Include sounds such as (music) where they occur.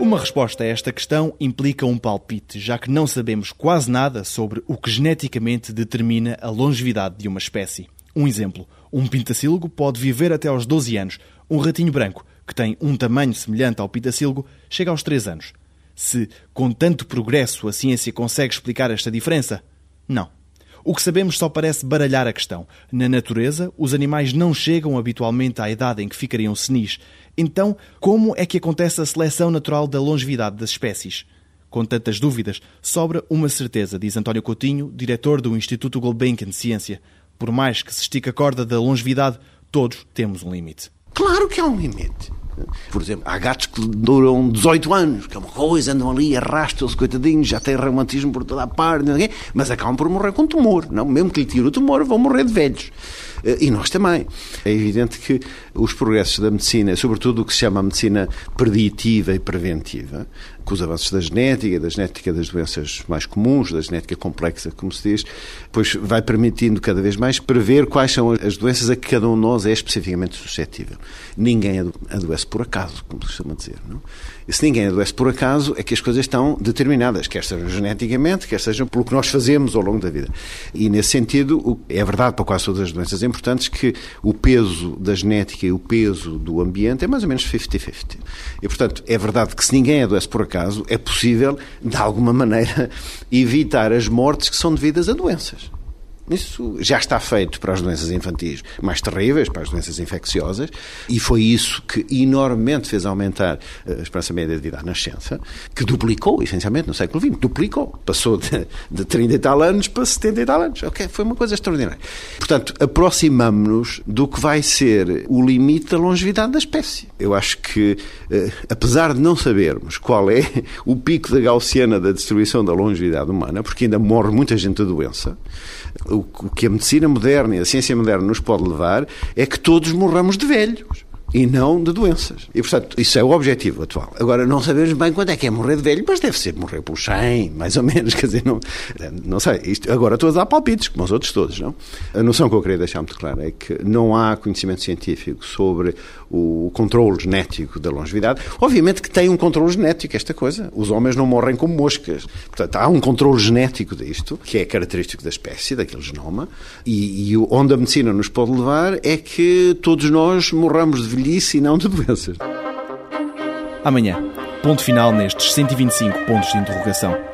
Uma resposta a esta questão implica um palpite, já que não sabemos quase nada sobre o que geneticamente determina a longevidade de uma espécie. Um exemplo: um pintacílgo pode viver até aos 12 anos. Um ratinho branco, que tem um tamanho semelhante ao pintacílgo, chega aos 3 anos. Se, com tanto progresso, a ciência consegue explicar esta diferença? Não. O que sabemos só parece baralhar a questão. Na natureza, os animais não chegam habitualmente à idade em que ficariam senis. Então, como é que acontece a seleção natural da longevidade das espécies? Com tantas dúvidas, sobra uma certeza, diz António Coutinho, diretor do Instituto Gulbenkian de Ciência. Por mais que se estique a corda da longevidade, todos temos um limite. Claro que há um limite. Por exemplo, há gatos que duram 18 anos, que é uma coisa, andam ali, arrastam-se, coitadinhos, já têm reumatismo por toda a parte, mas acabam por morrer com tumor. Não? Mesmo que lhe tire o tumor, vão morrer de velhos. Eh, e nós também. É evidente que os progressos da medicina, sobretudo o que se chama a medicina preditiva e preventiva, com os avanços da genética, da genética das doenças mais comuns, da genética complexa, como se diz, pois vai permitindo cada vez mais prever quais são as doenças a que cada um de nós é especificamente suscetível. Ninguém adoece por acaso, como se costuma dizer. Não? E se ninguém adoece por acaso, é que as coisas estão determinadas, quer sejam geneticamente, quer sejam pelo que nós fazemos ao longo da vida. E nesse sentido, é verdade para quase todas as doenças importantes que o peso da genética e o peso do ambiente é mais ou menos 50-50. E, portanto, é verdade que se ninguém adoece por acaso, é possível, de alguma maneira, (laughs) evitar as mortes que são devidas a doenças. Isso já está feito para as doenças infantis mais terríveis, para as doenças infecciosas, e foi isso que enormemente fez aumentar a esperança média de vida à nascença, que duplicou, essencialmente, no século XX. Duplicou. Passou de, de 30 e tal anos para 70 e tal anos. Foi uma coisa extraordinária. Portanto, aproximamos-nos do que vai ser o limite da longevidade da espécie. Eu acho que, eh, apesar de não sabermos qual é o pico da gaussiana da destruição da longevidade humana, porque ainda morre muita gente da doença, o que a medicina moderna e a ciência moderna nos pode levar é que todos morramos de velhos e não de doenças. E, portanto, isso é o objetivo atual. Agora, não sabemos bem quando é que é morrer de velho, mas deve ser morrer por 100, mais ou menos, (laughs) quer dizer, não, não sei. Isto, agora estou a dar palpites, como os outros todos, não? A noção que eu queria deixar muito clara é que não há conhecimento científico sobre o controle genético da longevidade. Obviamente que tem um controle genético esta coisa. Os homens não morrem como moscas. Portanto, há um controle genético disto, que é característico da espécie, daquele genoma, e, e onde a medicina nos pode levar é que todos nós morramos de velhice e não de doenças. Amanhã, ponto final nestes 125 pontos de interrogação.